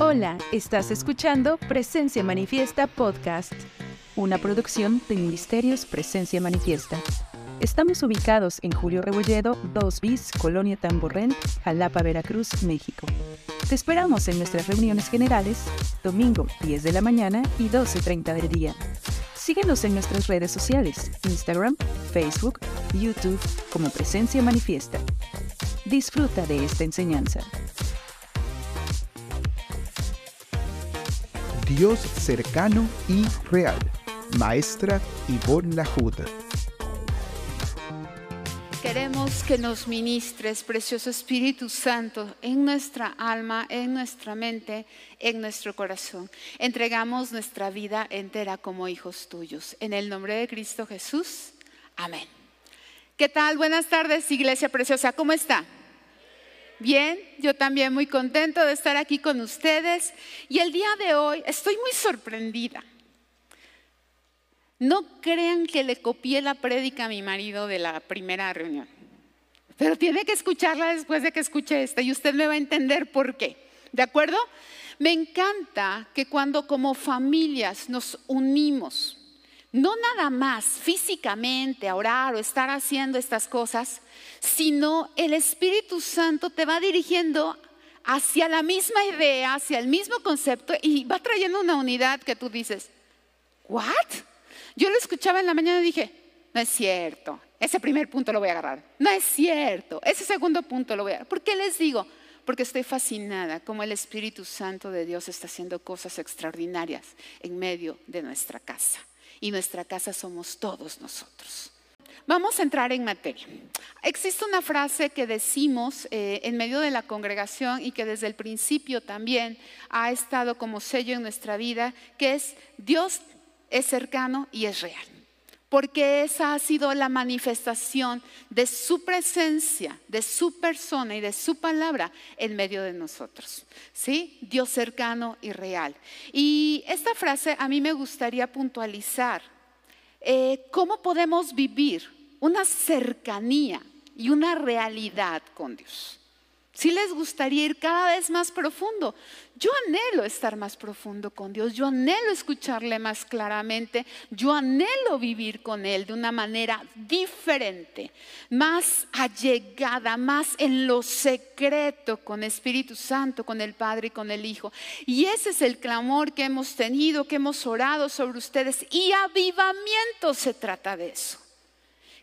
Hola, estás escuchando Presencia Manifiesta Podcast, una producción de Ministerios Presencia Manifiesta. Estamos ubicados en Julio Rebolledo, 2 bis, Colonia Tamborrén, Jalapa, Veracruz, México. Te esperamos en nuestras reuniones generales, domingo 10 de la mañana y 12.30 del día. Síguenos en nuestras redes sociales, Instagram, Facebook, YouTube, como Presencia Manifiesta. Disfruta de esta enseñanza. Dios cercano y real. Maestra Yvonne Lajuda. Queremos que nos ministres, precioso Espíritu Santo, en nuestra alma, en nuestra mente, en nuestro corazón. Entregamos nuestra vida entera como hijos tuyos. En el nombre de Cristo Jesús. Amén. ¿Qué tal? Buenas tardes, Iglesia Preciosa. ¿Cómo está? Bien, yo también muy contento de estar aquí con ustedes. Y el día de hoy estoy muy sorprendida. No crean que le copié la prédica a mi marido de la primera reunión, pero tiene que escucharla después de que escuche esta y usted me va a entender por qué. ¿De acuerdo? Me encanta que cuando como familias nos unimos, no nada más físicamente orar o estar haciendo estas cosas, sino el Espíritu Santo te va dirigiendo hacia la misma idea, hacia el mismo concepto y va trayendo una unidad que tú dices, ¿what? Yo lo escuchaba en la mañana y dije, no es cierto, ese primer punto lo voy a agarrar, no es cierto, ese segundo punto lo voy a agarrar. ¿Por qué les digo? Porque estoy fascinada como el Espíritu Santo de Dios está haciendo cosas extraordinarias en medio de nuestra casa. Y nuestra casa somos todos nosotros. Vamos a entrar en materia. Existe una frase que decimos eh, en medio de la congregación y que desde el principio también ha estado como sello en nuestra vida, que es Dios es cercano y es real. Porque esa ha sido la manifestación de su presencia, de su persona y de su palabra en medio de nosotros. ¿Sí? Dios cercano y real. Y esta frase a mí me gustaría puntualizar. Eh, ¿Cómo podemos vivir una cercanía y una realidad con Dios? Si les gustaría ir cada vez más profundo, yo anhelo estar más profundo con Dios, yo anhelo escucharle más claramente, yo anhelo vivir con Él de una manera diferente, más allegada, más en lo secreto con Espíritu Santo, con el Padre y con el Hijo. Y ese es el clamor que hemos tenido, que hemos orado sobre ustedes. Y avivamiento se trata de eso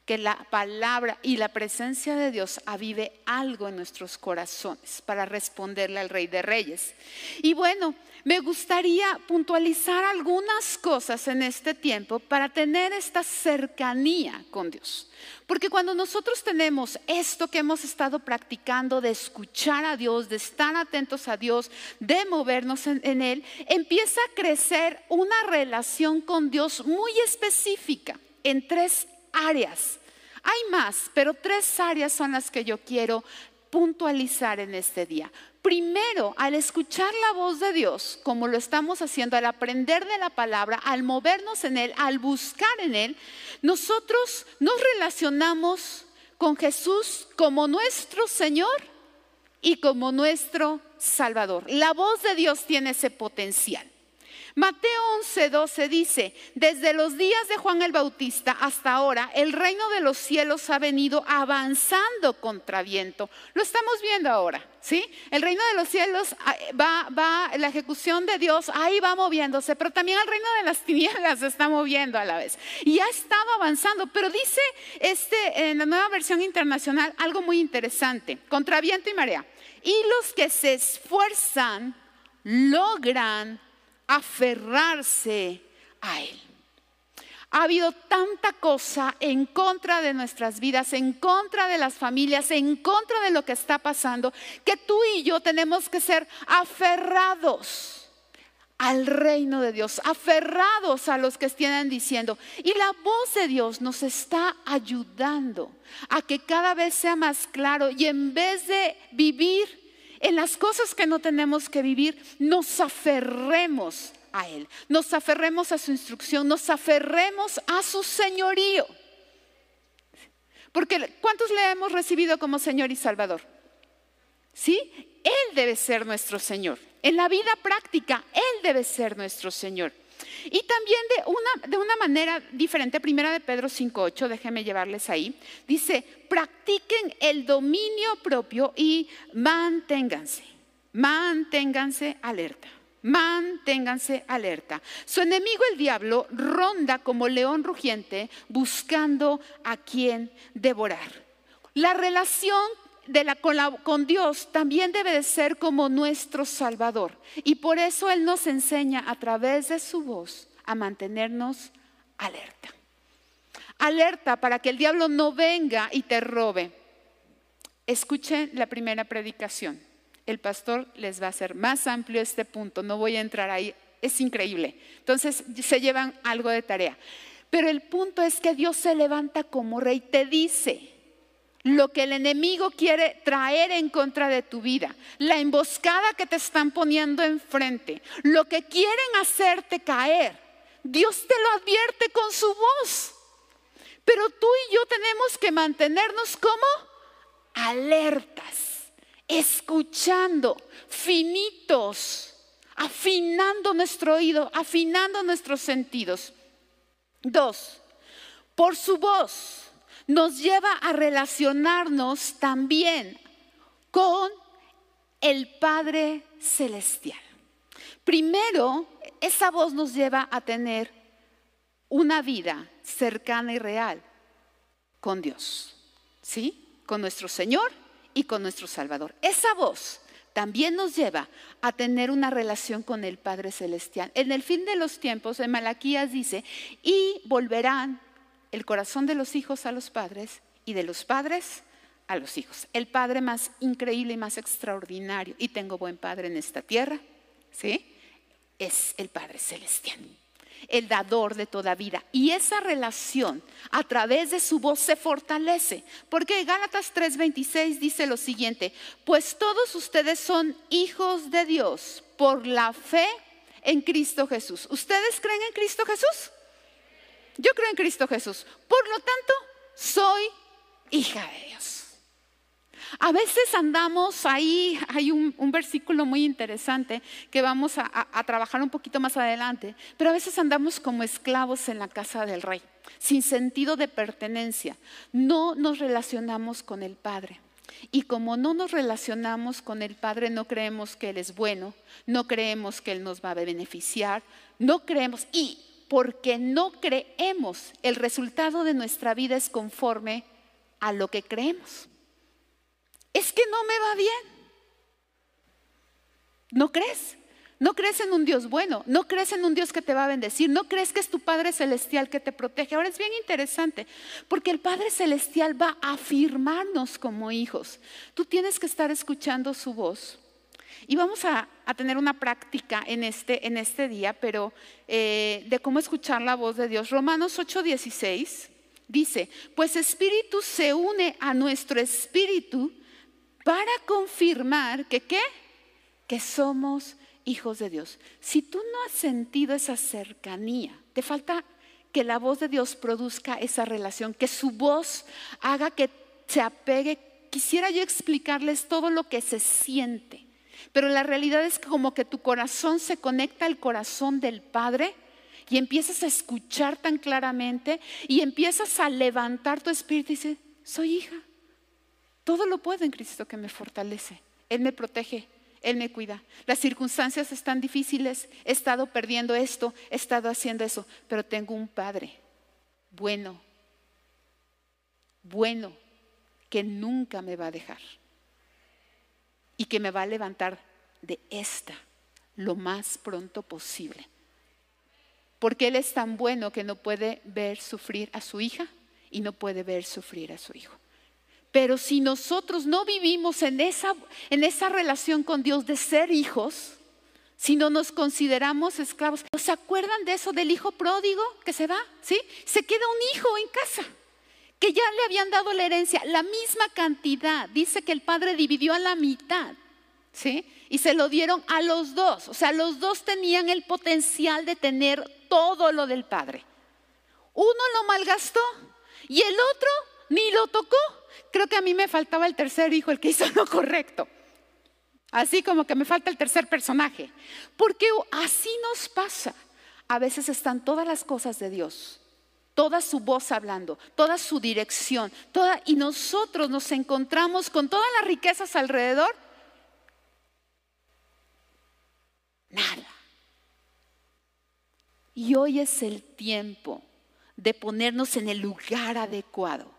que la palabra y la presencia de Dios avive algo en nuestros corazones para responderle al Rey de Reyes. Y bueno, me gustaría puntualizar algunas cosas en este tiempo para tener esta cercanía con Dios. Porque cuando nosotros tenemos esto que hemos estado practicando de escuchar a Dios, de estar atentos a Dios, de movernos en, Él, empieza a crecer una relación con Dios muy específica en tres áreas. Hay más, pero tres áreas son las que yo quiero puntualizar en este día. Primero, al escuchar la voz de Dios, como lo estamos haciendo, al aprender de la palabra, al movernos en Él, al buscar en Él, nosotros nos relacionamos con Jesús como nuestro Señor y como nuestro Salvador. La voz de Dios tiene ese potencial. Mateo 11, 12 dice, desde los días de Juan el Bautista hasta ahora, el reino de los cielos ha venido avanzando contra viento. Lo estamos viendo ahora, ¿sí? El reino de los cielos ah, va, va, la ejecución de Dios ahí va moviéndose, pero también el reino de las tinieblas se está moviendo a la vez. Y ha estado avanzando, pero dice este, en la nueva versión internacional algo muy interesante, contra viento y marea. Y los que se esfuerzan logran aferrarse a Él. Ha habido tanta cosa en contra de nuestras vidas, en contra de las familias, en contra de lo que está pasando, que tú y yo tenemos que ser aferrados al reino de Dios, aferrados a los que estén diciendo. Y la voz de Dios nos está ayudando a que cada vez sea más claro y en vez de vivir en las cosas que no tenemos que vivir, nos aferremos a Él, nos aferremos a su instrucción, nos aferremos a su señorío. Porque ¿cuántos le hemos recibido como Señor y Salvador? ¿Sí? Él debe ser nuestro Señor. En la vida práctica, Él debe ser nuestro Señor. Y también de una, de una manera diferente, primera de Pedro 5.8, déjenme llevarles ahí, dice, practiquen el dominio propio y manténganse, manténganse alerta. Manténganse alerta. Su enemigo el diablo ronda como león rugiente buscando a quien devorar. La relación de la, con, con, Dios también debe de ser como nuestro Salvador. Y por eso Él nos enseña a través de su voz a mantenernos alerta. Alerta para que el diablo no venga y te robe. Escuchen la primera predicación. El pastor les va a hacer más amplio este punto. No voy a entrar ahí. Es increíble. Entonces se llevan algo de tarea. Pero el punto es que Dios se levanta como rey. Te dice, lo que el enemigo quiere traer en contra de tu vida, la emboscada que te están poniendo enfrente, lo que quieren hacerte caer. Dios te lo advierte con su voz. Pero tú y yo tenemos que mantenernos como alertas, escuchando, finitos, afinando nuestro oído, afinando nuestros sentidos. Dos, por su voz nos lleva a relacionarnos también con el Padre Celestial. Primero, esa voz nos lleva a tener una vida cercana y real con Dios, ¿sí? Con nuestro Señor y con nuestro Salvador. Esa voz también nos lleva a tener una relación con el Padre Celestial. En el fin de los tiempos, en Malaquías dice, y volverán el corazón de los hijos a los padres y de los padres a los hijos. El padre más increíble y más extraordinario, y tengo buen padre en esta tierra, ¿sí? Es el Padre Celestial, el dador de toda vida. Y esa relación a través de su voz se fortalece, porque Gálatas 3:26 dice lo siguiente, pues todos ustedes son hijos de Dios por la fe en Cristo Jesús. ¿Ustedes creen en Cristo Jesús? Yo creo en Cristo Jesús. Por lo tanto, soy hija de Dios. A veces andamos ahí, hay un, versículo muy interesante que vamos a, trabajar un poquito más adelante, pero a veces andamos como esclavos en la casa del rey, sin sentido de pertenencia. No nos relacionamos con el Padre. Y como no nos relacionamos con el Padre, no creemos que Él es bueno, no creemos que Él nos va a beneficiar, no creemos. Y porque no creemos. El resultado de nuestra vida es conforme a lo que creemos. Es que no me va bien. ¿No crees? No crees en un Dios bueno, no crees en un Dios que te va a bendecir, no crees que es tu Padre Celestial que te protege. Ahora es bien interesante, porque el Padre Celestial va a afirmarnos como hijos. Tú tienes que estar escuchando su voz y vamos a, tener una práctica en este, este día, pero eh, de cómo escuchar la voz de Dios. Romanos 8:16 dice, pues espíritu se une a nuestro espíritu para confirmar que qué? Que somos hijos de Dios. Si tú no has sentido esa cercanía, te falta que la voz de Dios produzca esa relación, que su voz haga que se apegue. Quisiera yo explicarles todo lo que se siente. Pero la realidad es que como que tu corazón se conecta al corazón del Padre y empiezas a escuchar tan claramente y empiezas a levantar tu espíritu y dices, soy hija. Todo lo puedo en Cristo que me fortalece. Él me protege, Él me cuida. Las circunstancias están difíciles, he estado perdiendo esto, he estado haciendo eso, pero tengo un Padre bueno, bueno, que nunca me va a dejar y que me va a levantar de esta lo más pronto posible. Porque Él es tan bueno que no puede ver sufrir a su hija y no puede ver sufrir a su hijo. Pero si nosotros no vivimos en esa, en esa relación con Dios de ser hijos, si no nos consideramos esclavos, ¿se acuerdan de eso del hijo pródigo que se va? ¿Sí? Se queda un hijo en casa que ya le habían dado la herencia, la misma cantidad. Dice que el padre dividió a la mitad, ¿sí? Y se lo dieron a los dos. O sea, los dos tenían el potencial de tener todo lo del padre. Uno lo malgastó y el otro ni lo tocó. Creo que a mí me faltaba el tercer hijo, el que hizo lo correcto. Así como que me falta el tercer personaje. Porque así nos pasa. A veces están todas las cosas de Dios, toda su voz hablando, toda su dirección, toda, y nosotros nos encontramos con todas las riquezas alrededor. Nada. Y hoy es el tiempo de ponernos en el lugar adecuado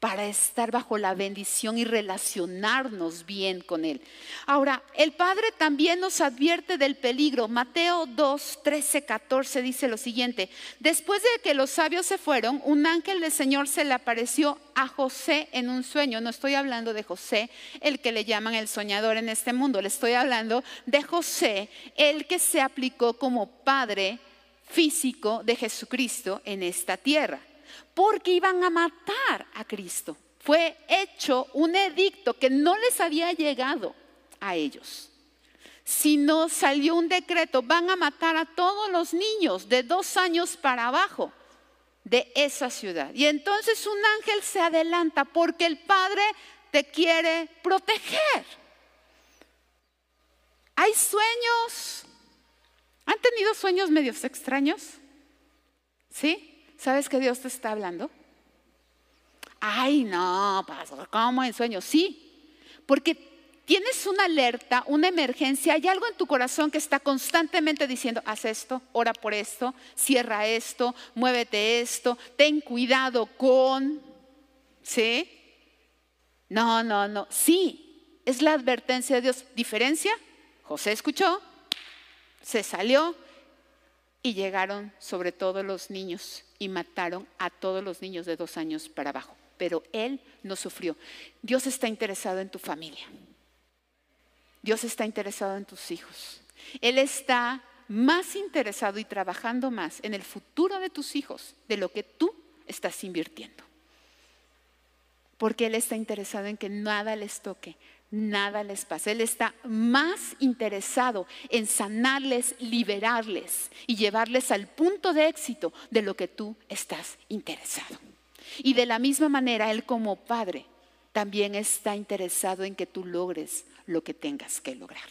para estar bajo la bendición y relacionarnos bien con Él. Ahora, el Padre también nos advierte del peligro. Mateo 2, 13, 14 dice lo siguiente. Después de que los sabios se fueron, un ángel del Señor se le apareció a José en un sueño. No estoy hablando de José, el que le llaman el soñador en este mundo. Le estoy hablando de José, el que se aplicó como padre físico de Jesucristo en esta tierra porque iban a matar a Cristo. Fue hecho un edicto que no les había llegado a ellos, sino salió un decreto, van a matar a todos los niños de dos años para abajo de esa ciudad. Y entonces un ángel se adelanta porque el Padre te quiere proteger. Hay sueños. ¿Han tenido sueños medios extraños? ¿Sí? ¿Sabes que Dios te está hablando? Ay, no, pastor, ¿cómo en sueños? Sí, porque tienes una alerta, una emergencia, hay algo en tu corazón que está constantemente diciendo, haz esto, ora por esto, cierra esto, muévete esto, ten cuidado con, ¿sí? No, no, no, sí, es la advertencia de Dios. ¿Diferencia? José escuchó, se salió y llegaron sobre todo los niños y mataron a todos los niños de dos años para abajo. Pero él no sufrió. Dios está interesado en tu familia. Dios está interesado en tus hijos. Él está más interesado y trabajando más en el futuro de tus hijos de lo que tú estás invirtiendo. Porque Él está interesado en que nada les toque, nada les pasa. Él está más interesado en sanarles, liberarles y llevarles al punto de éxito de lo que tú estás interesado. Y de la misma manera, Él como Padre también está interesado en que tú logres lo que tengas que lograr.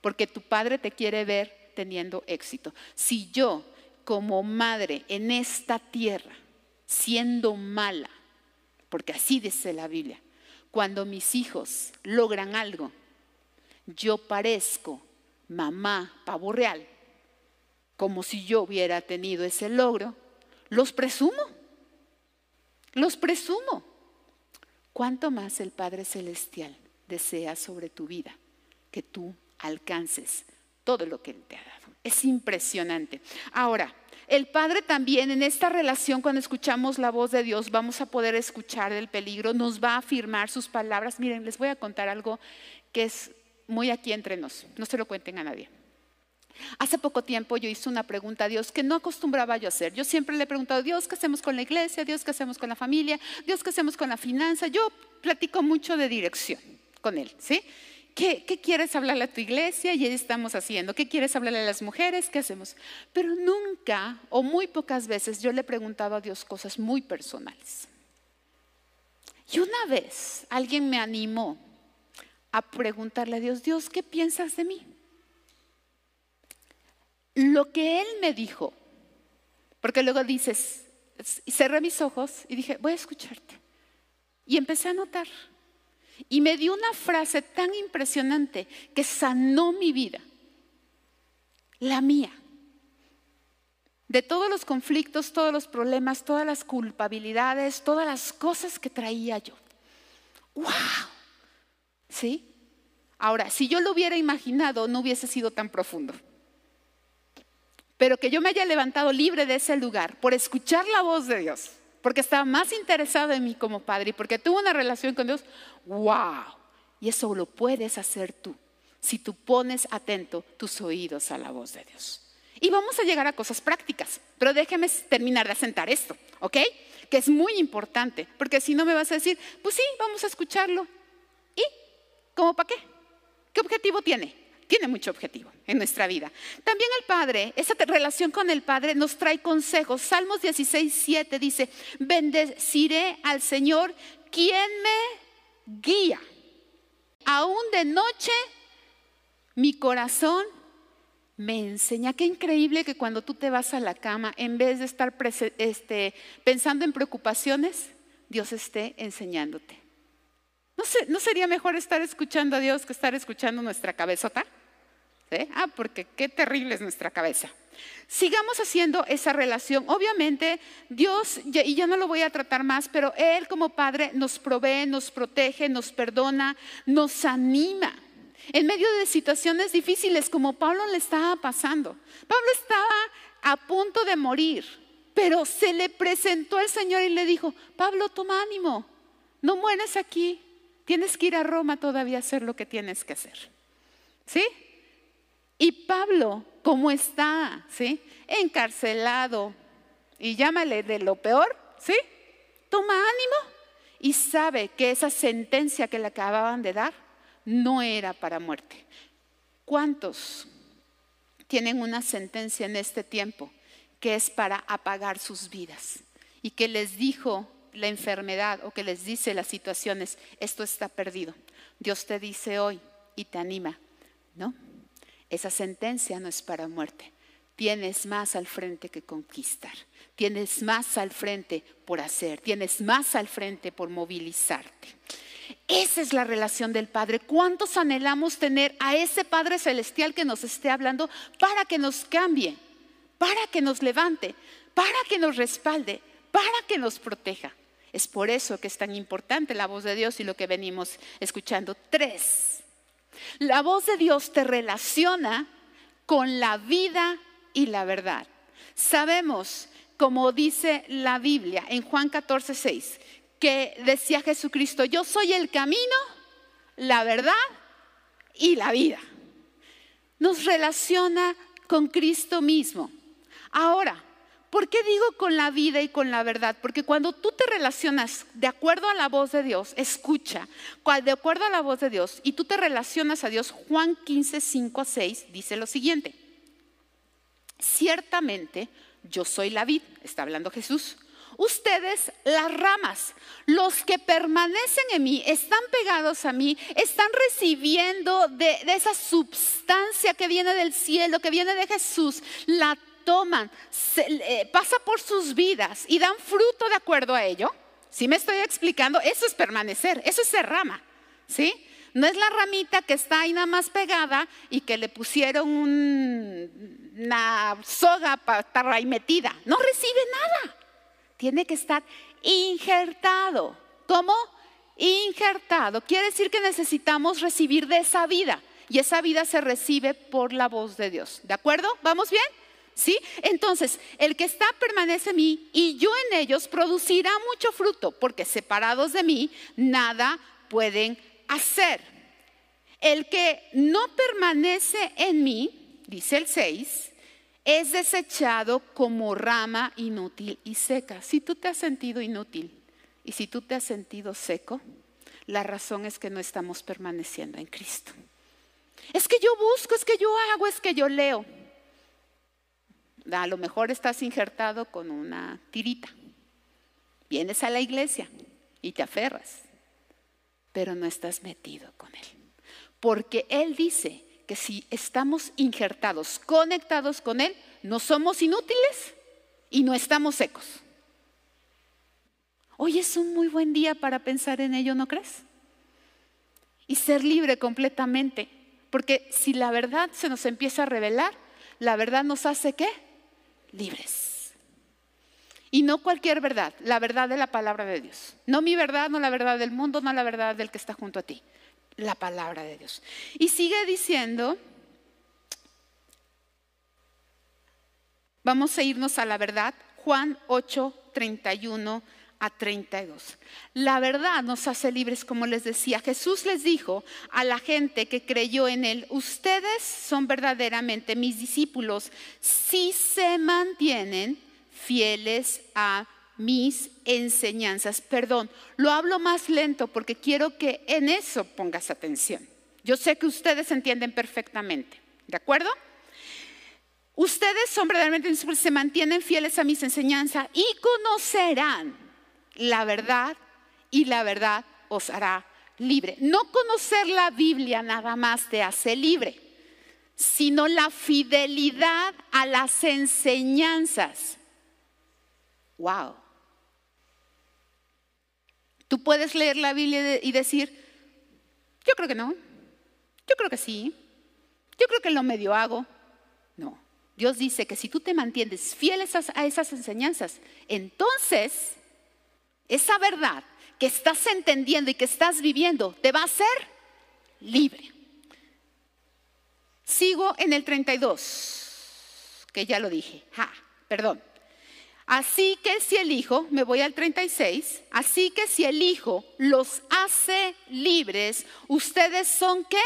Porque tu Padre te quiere ver teniendo éxito. Si yo como madre en esta tierra, siendo mala, porque así dice la Biblia, cuando mis hijos logran algo, yo parezco mamá pavo real, como si yo hubiera tenido ese logro, los presumo, los presumo. ¿Cuánto más el Padre Celestial desea sobre tu vida que tú alcances todo lo que Él te ha dado? Es impresionante. Ahora, el Padre también en esta relación, cuando escuchamos la voz de Dios, vamos a poder escuchar el peligro, nos va a afirmar sus palabras. Miren, les voy a contar algo que es muy aquí entre nos, no se lo cuenten a nadie. Hace poco tiempo yo hice una pregunta a Dios que no acostumbraba yo a hacer. Yo siempre le he preguntado, Dios, ¿qué hacemos con la iglesia? Dios, ¿qué hacemos con la familia? Dios, ¿qué hacemos con la finanza? Yo platico mucho de dirección con Él, ¿sí? ¿Qué, quieres hablarle a tu iglesia? Y ahí estamos haciendo. ¿Qué quieres hablarle a las mujeres? ¿Qué hacemos? Pero nunca o muy pocas veces yo le he preguntado a Dios cosas muy personales. Y una vez alguien me animó a preguntarle a Dios, Dios, ¿qué piensas de mí? Lo que Él me dijo, porque luego dices, cerré mis ojos y dije, voy a escucharte. Y empecé a notar y me dio una frase tan impresionante que sanó mi vida, la mía. De todos los conflictos, todos los problemas, todas las culpabilidades, todas las cosas que traía yo. ¡Wow! ¿Sí? Ahora, si yo lo hubiera imaginado, no hubiese sido tan profundo. Pero que yo me haya levantado libre de ese lugar por escuchar la voz de Dios porque estaba más interesado en mí como padre y porque tuvo una relación con Dios, wow. Y eso lo puedes hacer tú, si tú pones atento tus oídos a la voz de Dios. Y vamos a llegar a cosas prácticas, pero déjeme terminar de asentar esto, ¿ok? Que es muy importante, porque si no me vas a decir, pues sí, vamos a escucharlo. ¿Y cómo para qué? ¿Qué objetivo tiene? Tiene mucho objetivo en nuestra vida. También el Padre, esa relación con el Padre nos trae consejos. Salmos 16, 7 dice, bendeciré al Señor quien me guía. Aún de noche Mi corazón me enseña. Qué increíble que cuando tú te vas a la cama, en vez de estar este, pensando en preocupaciones, Dios esté enseñándote. ¿No, ¿No, sería mejor estar escuchando a Dios que estar escuchando nuestra cabezota? Ah, porque qué terrible es nuestra cabeza. Sigamos haciendo esa relación. Obviamente, Dios, y ya no lo voy a tratar más, pero Él como Padre nos provee, nos protege, nos perdona, nos anima. En medio de situaciones difíciles como Pablo le estaba pasando. Pablo estaba a punto de morir, pero se le presentó el Señor y le dijo, Pablo, toma ánimo, no mueres aquí, tienes que ir a Roma todavía a hacer lo que tienes que hacer. ¿Sí? Y Pablo, como está, ¿sí? Encarcelado y llámale de lo peor, ¿sí? Toma ánimo y sabe que esa sentencia que le acababan de dar no era para muerte. ¿Cuántos tienen una sentencia en este tiempo que es para apagar sus vidas y que les dijo la enfermedad o que les dice las situaciones, esto está perdido? Dios te dice hoy y te anima, ¿no? Esa sentencia no es para muerte. Tienes más al frente que conquistar. Tienes más al frente por hacer. Tienes más al frente por movilizarte. Esa es la relación del Padre. ¿Cuántos anhelamos tener a ese Padre Celestial que nos esté hablando para que nos cambie, para que nos levante, para que nos respalde, para que nos proteja? Es por eso que es tan importante la voz de Dios y lo que venimos escuchando. Tres, la voz de Dios te relaciona con la vida y la verdad. Sabemos, como dice la Biblia en Juan 14, 6, que decía Jesucristo, yo soy el camino, la verdad y la vida. Nos relaciona con Cristo mismo. Ahora, ¿Por qué digo con la vida y con la verdad? Porque cuando tú te relacionas de acuerdo a la voz de Dios, escucha, de acuerdo a la voz de Dios, y tú te relacionas a Dios, Juan 15, 5 a 6 dice lo siguiente. Ciertamente yo soy la vid, está hablando Jesús. Ustedes las ramas, los que permanecen en mí, están pegados a mí, están recibiendo de, de esa substancia que viene del cielo, que viene de Jesús, la toman, se, pasa por sus vidas y dan fruto de acuerdo a ello, si me estoy explicando, eso es permanecer, eso es ser rama, ¿sí? No es la ramita que está ahí nada más pegada y que le pusieron una soga para estar ahí metida. No recibe nada. Tiene que estar injertado. ¿Cómo? Injertado. Quiere decir que necesitamos recibir de esa vida. Y esa vida se recibe por la voz de Dios. ¿De acuerdo? ¿Vamos bien? Entonces, el que está permanece en mí y yo en ellos producirá mucho fruto, porque separados de mí nada pueden hacer. El que no permanece en mí, dice el 6, es desechado como rama inútil y seca. Si tú te has sentido inútil y si tú te has sentido seco, la razón es que no estamos permaneciendo en Cristo. Es que yo busco, es que yo hago, es que yo leo. A lo mejor estás injertado con una tirita. Vienes a la iglesia y te aferras, pero no estás metido con Él. Porque Él dice que si estamos injertados, conectados con Él, no somos inútiles y no estamos secos. Hoy es un muy buen día para pensar en ello, ¿no crees? Y ser libre completamente. Porque si la verdad se nos empieza a revelar, la verdad nos hace qué? Libres. Y no cualquier verdad, la verdad de la palabra de Dios. No mi verdad, no la verdad del mundo, no la verdad del que está junto a ti. La palabra de Dios. Y sigue diciendo, vamos a irnos a la verdad, Juan 8, 31 a 32. La verdad nos hace libres, como les decía. Jesús les dijo a la gente que creyó en Él, ustedes son verdaderamente mis discípulos si se mantienen fieles a mis enseñanzas. Perdón, lo hablo más lento porque quiero que en eso pongas atención. Yo sé que ustedes entienden perfectamente, ¿de acuerdo? Ustedes son verdaderamente discípulos, se mantienen fieles a mis enseñanzas y conocerán la verdad y la verdad os hará libre. No conocer la Biblia nada más te hace libre. sino la fidelidad a las enseñanzas. Wow. Tú puedes leer la Biblia y decir, yo creo que no, yo creo que sí, yo creo que lo medio hago. No, Dios dice que si tú te mantienes fiel a esas enseñanzas, entonces esa verdad que estás entendiendo y que estás viviendo te va a hacer libre. Sigo en el 32, que ya lo dije. perdón. Así que si el Hijo, me voy al 36, así que si el Hijo los hace libres, ustedes son qué?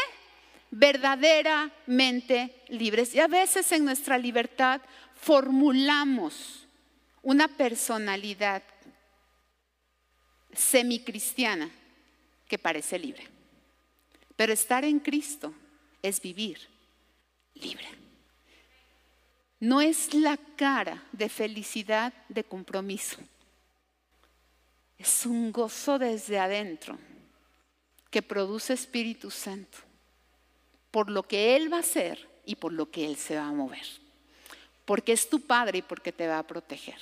Verdaderamente libres. Y a veces en nuestra libertad formulamos una personalidad semicristiana que parece libre. Pero estar en Cristo es vivir libre. No es la cara de felicidad, de compromiso. Es un gozo desde adentro que produce Espíritu Santo por lo que Él va a hacer y por lo que Él se va a mover. Porque es tu Padre y porque te va a proteger.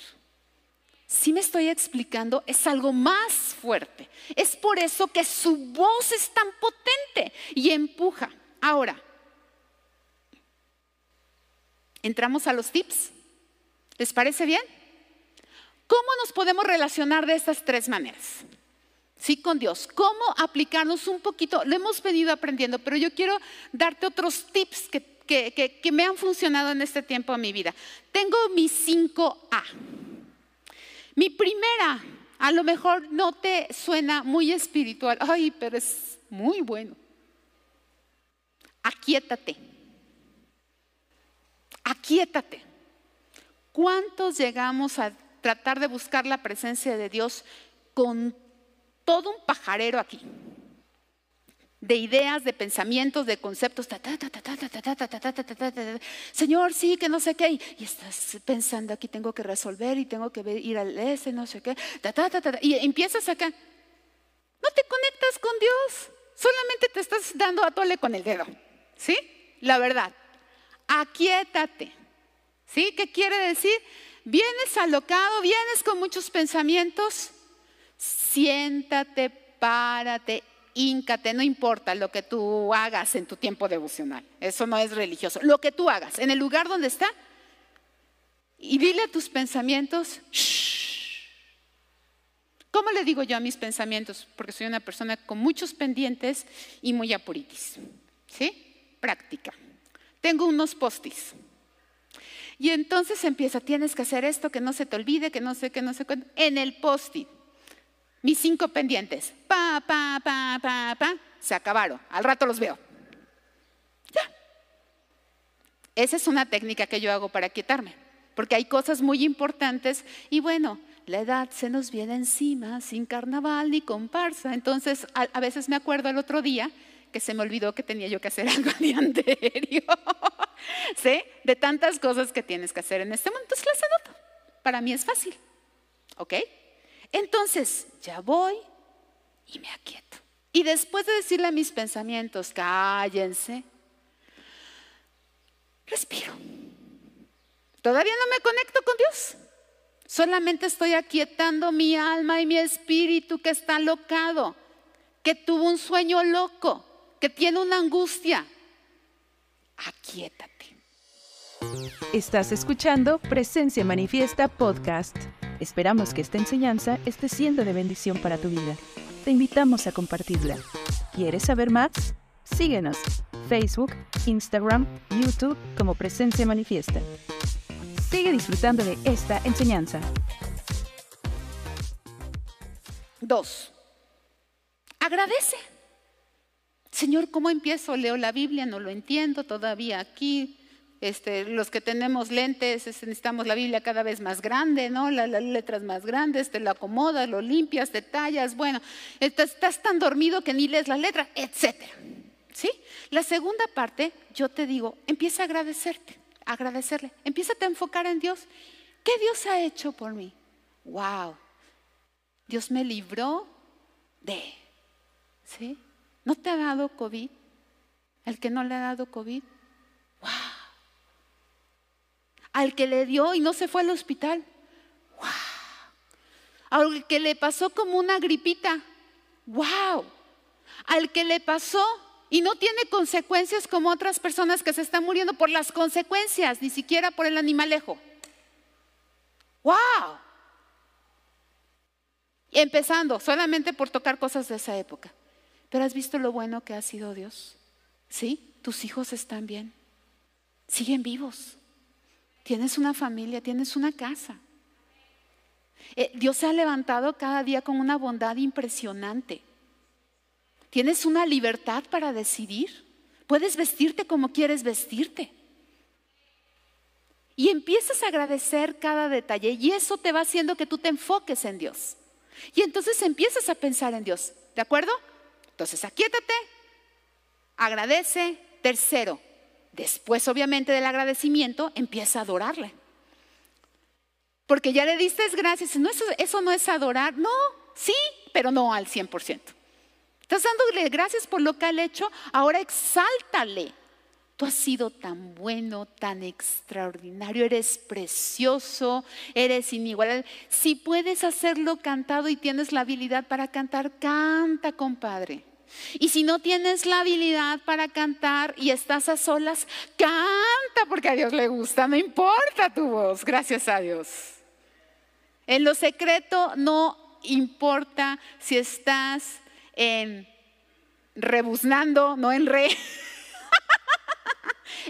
Si me estoy explicando, es algo más fuerte. Es por eso que su voz es tan potente y empuja. Ahora, ¿Entramos a los tips? ¿Les parece bien? ¿Cómo nos podemos relacionar de estas tres maneras? Sí, con Dios. ¿Cómo aplicarnos un poquito? Lo hemos venido aprendiendo, pero yo quiero darte otros tips que, que me han funcionado en este tiempo de mi vida. Tengo mis 5A. Mi primera, a lo mejor no te suena muy espiritual, ay, pero es muy bueno. Aquietate aquíétate. ¿Cuántos llegamos a tratar de buscar la presencia de Dios con todo un pajarero aquí? De ideas, de pensamientos, de conceptos. Señor, sí, que no sé qué. Y estás pensando aquí tengo que resolver y tengo que ir al ese, no sé qué. Y empiezas acá. No te conectas con Dios. Solamente te estás dando a tole con el dedo. ¿Sí? La verdad aquietate. ¿Sí? ¿Qué quiere decir? Vienes alocado, vienes con muchos pensamientos, siéntate, párate, híncate, no importa lo que tú hagas en tu tiempo devocional, eso no es religioso, lo que tú hagas, en el lugar donde está, y dile a tus pensamientos, ¿cómo le digo yo a mis pensamientos? Porque soy una persona con muchos pendientes y muy apuritis, ¿sí? Práctica tengo unos postis. Y entonces empieza, tienes que hacer esto, que no se te olvide, que no sé, que no sé cuánto. En el post mis cinco pendientes, pa, pa, pa, pa, pa, se acabaron. Al rato los veo. Ya. Esa es una técnica que yo hago para quietarme, porque hay cosas muy importantes y bueno, la edad se nos viene encima sin carnaval ni comparsa. Entonces, a, veces me acuerdo el otro día que se me olvidó que tenía yo que hacer algo anterior. ¿Sí? De tantas cosas que tienes que hacer en este momento. Entonces las anoto. Para mí es fácil. ¿Ok? Entonces, ya voy y me aquieto. Y después de decirle a mis pensamientos, cállense, respiro. Todavía no me conecto con Dios. Solamente estoy aquietando mi alma y mi espíritu que está locado, que tuvo un sueño loco que tiene una angustia, aquietate. Estás escuchando Presencia Manifiesta Podcast. Esperamos que esta enseñanza esté siendo de bendición para tu vida. Te invitamos a compartirla. ¿Quieres saber más? Síguenos. Facebook, Instagram, YouTube como Presencia Manifiesta. Sigue disfrutando de esta enseñanza. Dos. Agradece. Señor, ¿cómo empiezo? Leo la Biblia, no lo entiendo todavía aquí. Este, los que tenemos lentes necesitamos la Biblia cada vez más grande, ¿no? Las, letras más grandes, te lo acomodas, lo limpias, te tallas, bueno, estás, tan dormido que ni lees la letra, etcétera. ¿Sí? La segunda parte, yo te digo, empieza a agradecerte, agradecerle, empieza a enfocar en Dios. ¿Qué Dios ha hecho por mí? Wow. Dios me libró de, ¿sí? ¿No te ha dado COVID? El que no le ha dado COVID. ¡Wow! Al que le dio y no se fue al hospital. ¡Wow! Al que le pasó como una gripita. ¡Wow! Al que le pasó y no tiene consecuencias como otras personas que se están muriendo por las consecuencias, ni siquiera por el animalejo. ¡Wow! Empezando solamente por tocar cosas de esa época. Pero has visto lo bueno que ha sido Dios. ¿Sí? Tus hijos están bien. Siguen vivos. Tienes una familia, tienes una casa. Eh, Dios se ha levantado cada día con una bondad impresionante. Tienes una libertad para decidir. Puedes vestirte como quieres vestirte. Y empiezas a agradecer cada detalle y eso te va haciendo que tú te enfoques en Dios. Y entonces empiezas a pensar en Dios, ¿de acuerdo? Entonces, aquíétate, agradece. Tercero, después obviamente del agradecimiento, empieza a adorarle. Porque ya le diste gracias. No, eso, eso no es adorar. No, sí, pero no al 100%. Estás dándole gracias por lo que ha hecho, ahora exáltale. Tú has sido tan bueno, tan extraordinario, eres precioso, eres inigualable. Si puedes hacerlo cantado y tienes la habilidad para cantar, canta, compadre. Y si no tienes la habilidad para cantar y estás a solas, canta porque a Dios le gusta, no importa tu voz, gracias a Dios. En lo secreto no importa si estás en rebuznando, no en re.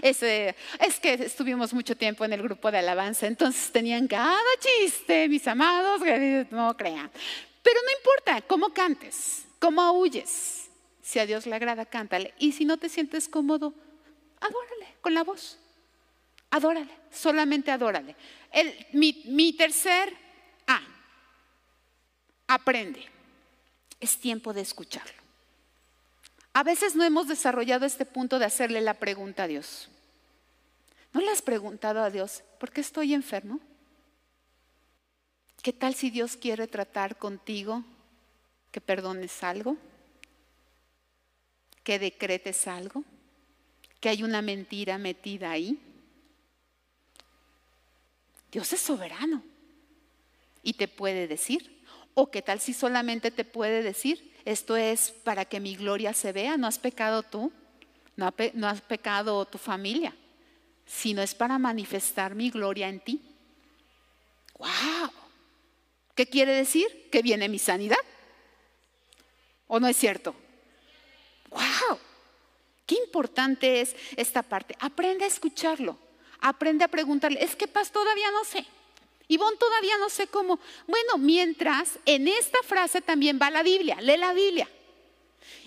es que estuvimos mucho tiempo en el grupo de alabanza, entonces tenían cada chiste, mis amados, no crean. Pero no importa cómo cantes, cómo huyes. Si a Dios le agrada, cántale. Y si no te sientes cómodo, adórale con la voz. Adórale, solamente adórale. mi, mi tercer A, aprende. Es tiempo de escucharlo. A veces no hemos desarrollado este punto de hacerle la pregunta a Dios. ¿No le has preguntado a Dios, ¿por qué estoy enfermo? ¿Qué tal si Dios quiere tratar contigo que perdones algo? ¿Que decretes algo? ¿Que hay una mentira metida ahí? Dios es soberano y te puede decir. ¿O qué tal si solamente te puede decir, esto es para que mi gloria se vea. No has pecado tú, no, has pecado tu familia, sino es para manifestar mi gloria en ti. ¡Wow! ¿Qué quiere decir? Que viene mi sanidad. ¿O no es cierto? ¡Wow! Qué importante es esta parte. Aprende a escucharlo. Aprende a preguntarle. Es que paz todavía no sé. Ivonne todavía no sé cómo. Bueno, mientras en esta frase también va la Biblia, lee la Biblia.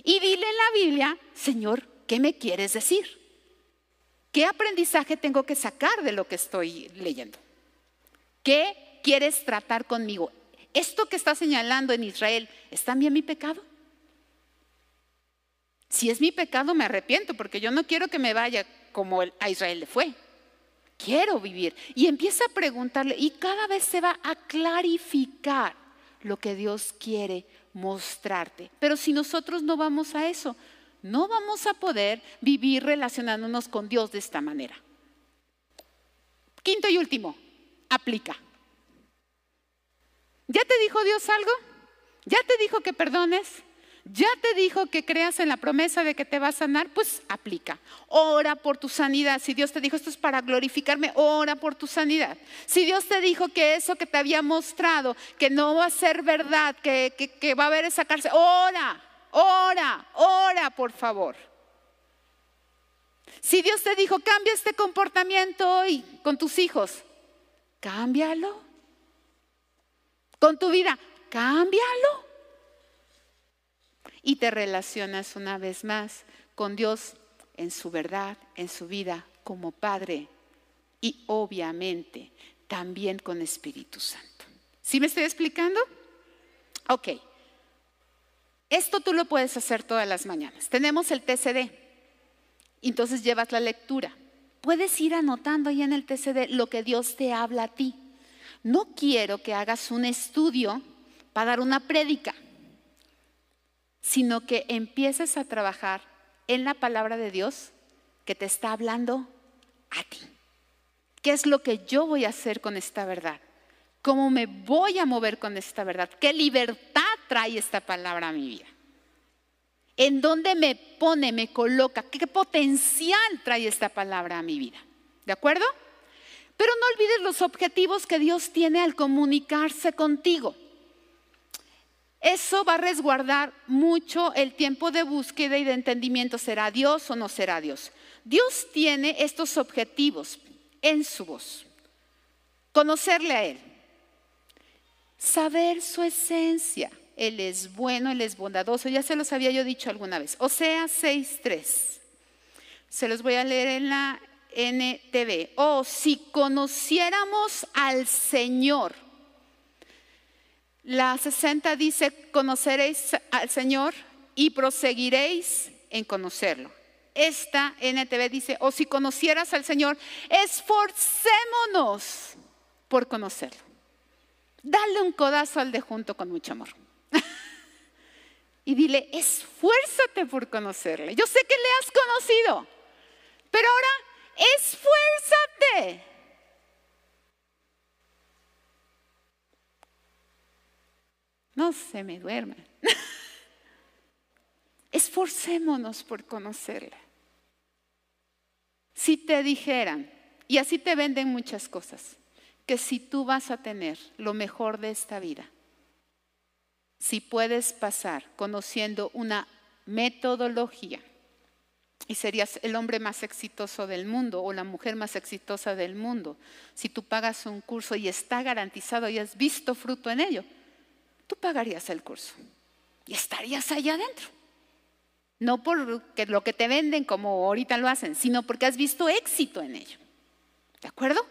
Y dile en la Biblia, Señor, ¿qué me quieres decir? ¿Qué aprendizaje tengo que sacar de lo que estoy leyendo? ¿Qué quieres tratar conmigo? ¿Esto que está señalando en Israel es también mi pecado? Si es mi pecado, me arrepiento, porque yo no quiero que me vaya como a Israel le fue quiero vivir. Y empieza a preguntarle y cada vez se va a clarificar lo que Dios quiere mostrarte. Pero si nosotros no vamos a eso, no vamos a poder vivir relacionándonos con Dios de esta manera. Quinto y último, aplica. ¿Ya te dijo Dios algo? ¿Ya te dijo que perdones? Ya te dijo que creas en la promesa de que te va a sanar, pues aplica. Ora por tu sanidad. Si Dios te dijo esto es para glorificarme, ora por tu sanidad. Si Dios te dijo que eso que te había mostrado, que no va a ser verdad, que, que va a haber esa cárcel, ora, ora, ora, por favor. Si Dios te dijo, cambia este comportamiento hoy con tus hijos, cámbialo. Con tu vida, cámbialo y te relacionas una vez más con Dios en su verdad, en su vida como Padre y obviamente también con Espíritu Santo. ¿Sí me estoy explicando? Ok. Esto tú lo puedes hacer todas las mañanas. Tenemos el TCD. Entonces llevas la lectura. Puedes ir anotando ahí en el TCD lo que Dios te habla a ti. No quiero que hagas un estudio para dar una prédica sino que empieces a trabajar en la palabra de Dios que te está hablando a ti, qué es lo que yo voy a hacer con esta verdad, cómo me voy a mover con esta verdad, qué libertad trae esta palabra a mi vida, en dónde me pone, me coloca, qué potencial trae esta palabra a mi vida. ¿De acuerdo? Pero no olvides los objetivos que Dios tiene al comunicarse contigo. Eso va a resguardar mucho el tiempo de búsqueda y de entendimiento. ¿Será Dios o no será Dios? Dios tiene estos objetivos en su voz. Conocerle a Él. Saber su esencia. Él es bueno, Él es bondadoso. Ya se los había yo dicho alguna vez. O sea, 6.3. Se los voy a leer en la NTV. O si conociéramos al Señor la 60 dice, conoceréis al Señor y proseguiréis en conocerlo. Esta NTV dice, o si conocieras al Señor, esforcémonos por conocerlo. Dale un codazo al de junto con mucho amor. y dile, esfuérzate por conocerle. Yo sé que le has conocido, pero ahora esfuérzate no se me duerme. Esforcémonos por conocerle. Si te dijeran, y así te venden muchas cosas, que si tú vas a tener lo mejor de esta vida, si puedes pasar conociendo una metodología, y serías el hombre más exitoso del mundo o la mujer más exitosa del mundo, si tú pagas un curso y está garantizado y has visto fruto en ello, tú pagarías el curso y estarías allá adentro. No por lo que te venden como ahorita lo hacen, sino porque has visto éxito en ello. ¿De acuerdo?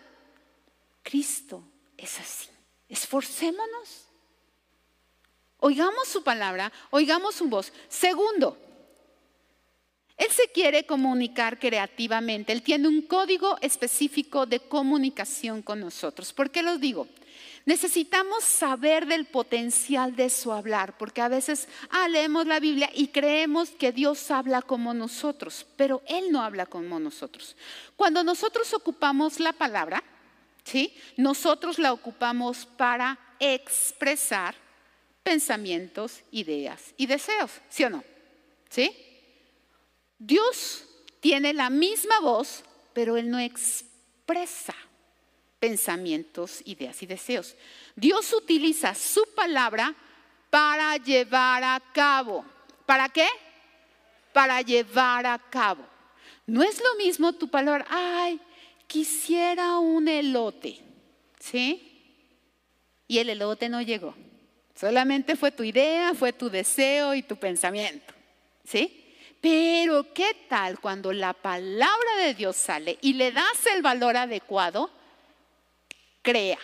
Cristo es así. Esforcémonos. Oigamos su palabra, oigamos su voz. Segundo, Él se quiere comunicar creativamente. Él tiene un código específico de comunicación con nosotros. ¿Por qué lo digo? Necesitamos saber del potencial de su hablar, porque a veces ah, leemos la Biblia y creemos que Dios habla como nosotros, pero Él no habla como nosotros. Cuando nosotros ocupamos la palabra, ¿sí? nosotros la ocupamos para expresar pensamientos, ideas y deseos, ¿sí o no? ¿Sí? Dios tiene la misma voz, pero Él no expresa pensamientos, ideas y deseos. Dios utiliza su palabra para llevar a cabo. ¿Para qué? Para llevar a cabo. No es lo mismo tu palabra, ay, quisiera un elote, ¿sí? Y el elote no llegó. Solamente fue tu idea, fue tu deseo y tu pensamiento, ¿sí? Pero ¿qué tal cuando la palabra de Dios sale y le das el valor adecuado? crea,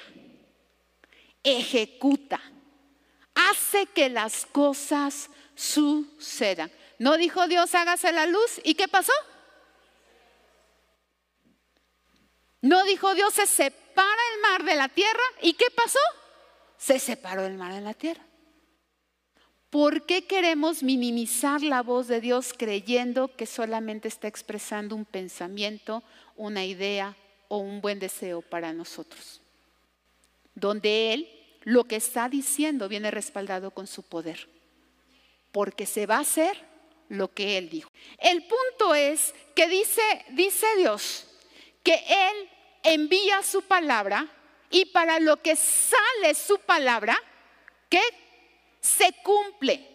ejecuta, hace que las cosas sucedan. ¿No dijo Dios hágase la luz? ¿Y qué pasó? ¿No dijo Dios se separa el mar de la tierra? ¿Y qué pasó? Se separó el mar de la tierra. ¿Por qué queremos minimizar la voz de Dios creyendo que solamente está expresando un pensamiento, una idea o un buen deseo para nosotros? donde Él lo que está diciendo viene respaldado con su poder, porque se va a hacer lo que Él dijo. El punto es que dice, dice Dios que Él envía su palabra y para lo que sale su palabra, que se cumple.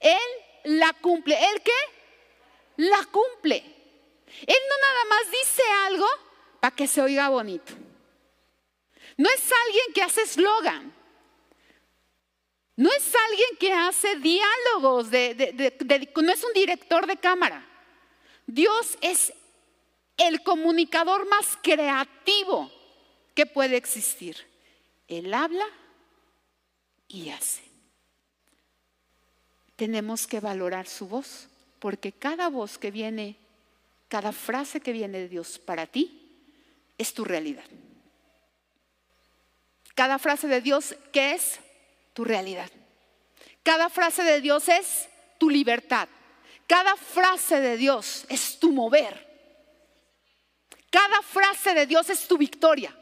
Él la cumple. ¿Él qué? La cumple. Él no nada más dice algo para que se oiga bonito. No es alguien que hace eslogan. No es alguien que hace diálogos, no es un director de cámara. Dios es el comunicador más creativo que puede existir. Él habla y hace. Tenemos que valorar su voz, porque cada voz que viene, cada frase que viene de Dios para ti, es tu realidad. Cada frase de Dios, ¿qué es? Tu realidad. Cada frase de Dios es tu libertad. Cada frase de Dios es tu mover. Cada frase de Dios es tu victoria.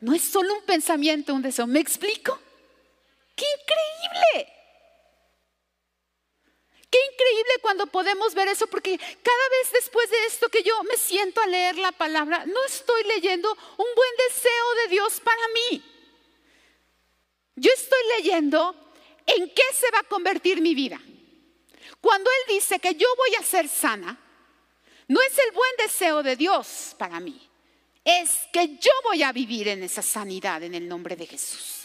No es solo un pensamiento, un deseo. ¿Me explico? ¡Qué increíble! Qué increíble cuando podemos ver eso, porque cada vez después de esto que yo me siento a leer la palabra, no estoy leyendo un buen deseo de Dios para mí. Yo estoy leyendo en qué se va a convertir mi vida. Cuando Él dice que yo voy a ser sana, no es el buen deseo de Dios para mí, es que yo voy a vivir en esa sanidad en el nombre de Jesús.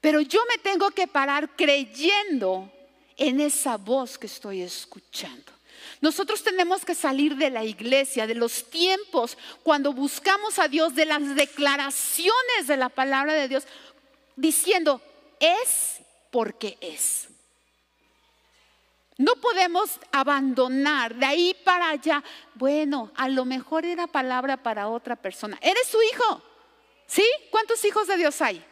Pero yo me tengo que parar creyendo en esa voz que estoy escuchando. Nosotros tenemos que salir de la iglesia, de los tiempos, cuando buscamos a Dios, de las declaraciones de la palabra de Dios, diciendo, es porque es. No podemos abandonar de ahí para allá. Bueno, a lo mejor era palabra para otra persona. Eres su hijo. ¿Sí? ¿Cuántos hijos de Dios hay?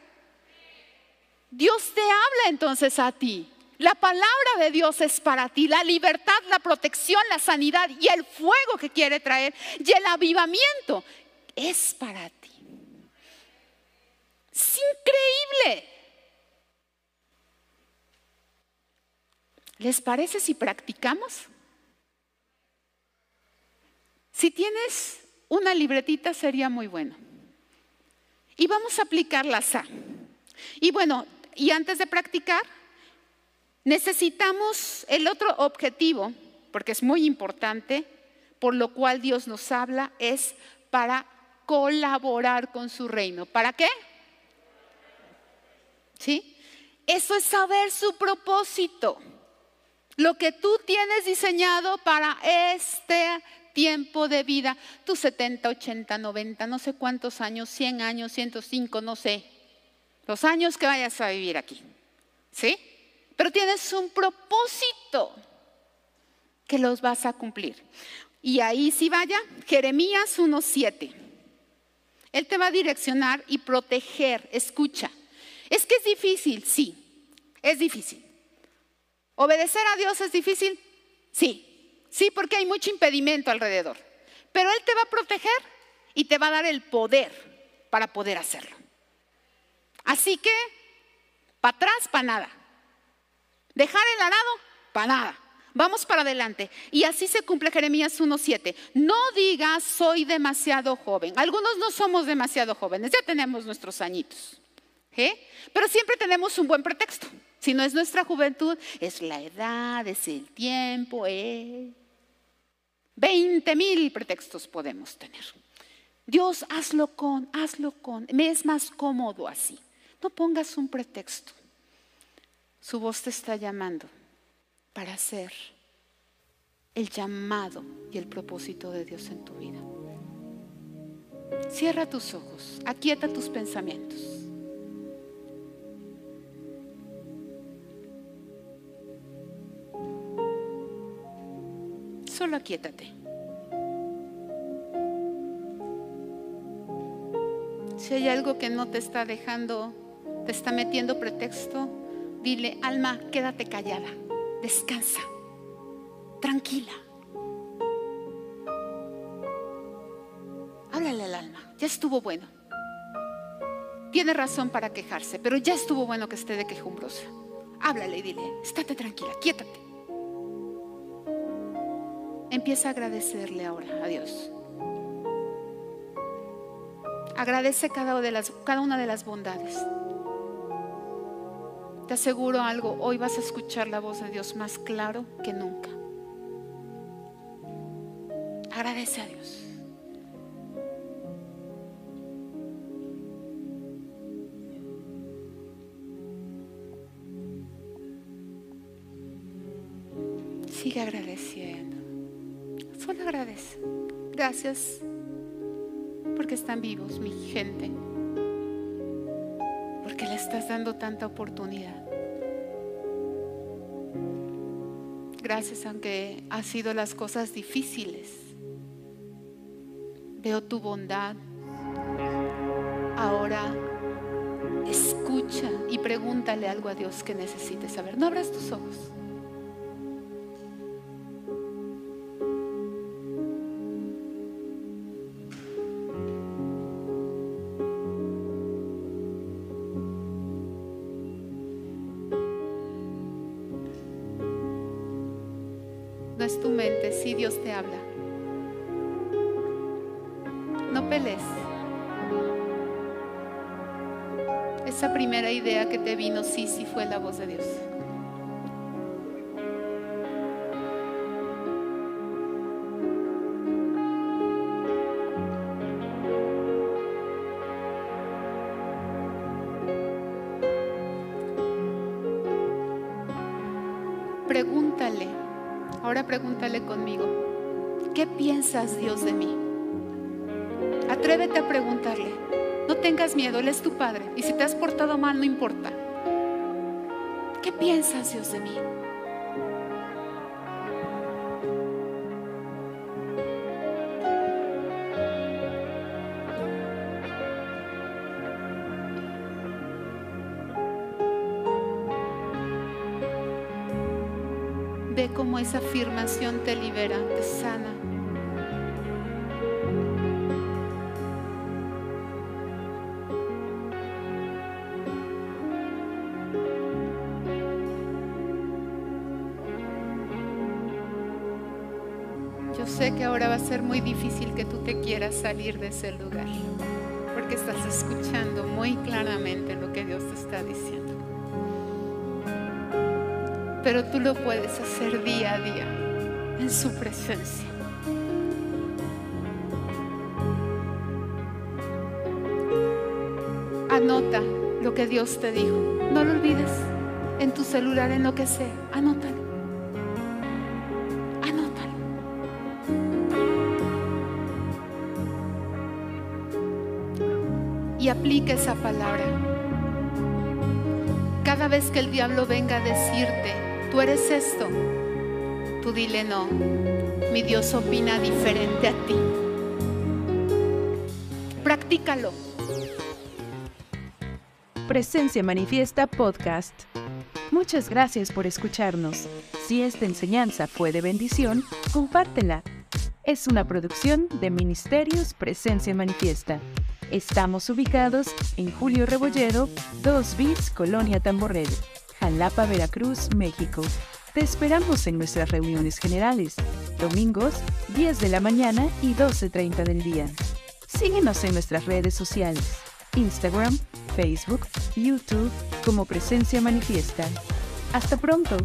Dios te habla entonces a ti. La palabra de Dios es para ti, la libertad, la protección, la sanidad y el fuego que quiere traer y el avivamiento es para ti. Es increíble. ¿Les parece si practicamos? Si tienes una libretita sería muy bueno. Y vamos a aplicar la SA. Y bueno, y antes de practicar, Necesitamos el otro objetivo, porque es muy importante, por lo cual Dios nos habla, es para colaborar con su reino. ¿Para qué? ¿Sí? Eso es saber su propósito. Lo que tú tienes diseñado para este tiempo de vida, tus 70, 80, 90, no sé cuántos años, 100 años, 105, no sé, los años que vayas a vivir aquí. ¿Sí? pero tienes un propósito que los vas a cumplir. Y ahí sí vaya, Jeremías 1.7. Él te va a direccionar y proteger. Escucha. Es que es difícil, sí, es difícil. ¿Obedecer a Dios es difícil? Sí, sí, porque hay mucho impedimento alrededor. Pero Él te va a proteger y te va a dar el poder para poder hacerlo. Así que, para atrás, para nada. Dejar el arado, para nada. Vamos para adelante. Y así se cumple Jeremías 1.7. No digas soy demasiado joven. Algunos no somos demasiado jóvenes, ya tenemos nuestros añitos. ¿eh? Pero siempre tenemos un buen pretexto. Si no es nuestra juventud, es la edad, es el tiempo. ¿eh? 20 mil pretextos podemos tener. Dios, hazlo con, hazlo con. Me es más cómodo así. No pongas un pretexto. Su voz te está llamando para hacer el llamado y el propósito de Dios en tu vida. Cierra tus ojos, aquieta tus pensamientos. Solo aquietate. Si hay algo que no te está dejando, te está metiendo pretexto, Dile, alma, quédate callada, descansa, tranquila. Háblale al alma, ya estuvo bueno. Tiene razón para quejarse, pero ya estuvo bueno que esté de quejumbrosa. Háblale y dile, estate tranquila, quiétate. Empieza a agradecerle ahora a Dios. Agradece cada cada una de las bondades. Te aseguro algo, hoy vas a escuchar la voz de Dios más claro que nunca. Agradece a Dios. Sigue agradeciendo. Solo agradece. Gracias porque están vivos, mi gente estás dando tanta oportunidad. Gracias aunque ha sido las cosas difíciles. Veo tu bondad. Ahora escucha y pregúntale algo a Dios que necesites saber. No abras tus ojos. Primera idea que te vino, sí, sí fue la voz de Dios. Pregúntale, ahora pregúntale conmigo, ¿qué piensas Dios de mí? Atrévete a preguntarle. No tengas miedo, Él es tu Padre. Y si te has portado mal, no importa. ¿Qué piensas Dios de mí? Ve cómo esa afirmación te libera, te sana. Muy difícil que tú te quieras salir de ese lugar, porque estás escuchando muy claramente lo que Dios te está diciendo. Pero tú lo puedes hacer día a día en su presencia. Anota lo que Dios te dijo. No lo olvides en tu celular, en lo que sea. Anótalo. Y aplica esa palabra. Cada vez que el diablo venga a decirte, tú eres esto, tú dile no. Mi Dios opina diferente a ti. Practícalo. Presencia Manifiesta Podcast. Muchas gracias por escucharnos. Si esta enseñanza fue de bendición, compártela. Es una producción de Ministerios Presencia Manifiesta. Estamos ubicados en Julio Rebolledo, 2 bis Colonia Tamborrel, Jalapa, Veracruz, México. Te esperamos en nuestras reuniones generales, domingos, 10 de la mañana y 12.30 del día. Síguenos en nuestras redes sociales, Instagram, Facebook, YouTube como Presencia Manifiesta. Hasta pronto.